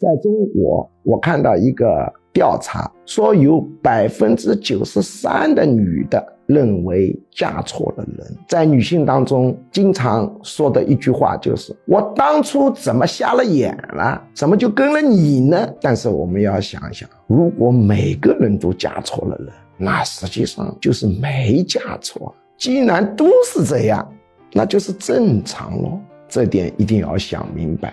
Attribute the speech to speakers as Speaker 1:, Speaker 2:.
Speaker 1: 在中国，我看到一个调查说，有百分之九十三的女的认为嫁错了人。在女性当中，经常说的一句话就是：“我当初怎么瞎了眼了？怎么就跟了你呢？”但是我们要想想，如果每个人都嫁错了人，那实际上就是没嫁错。既然都是这样，那就是正常咯。这点一定要想明白。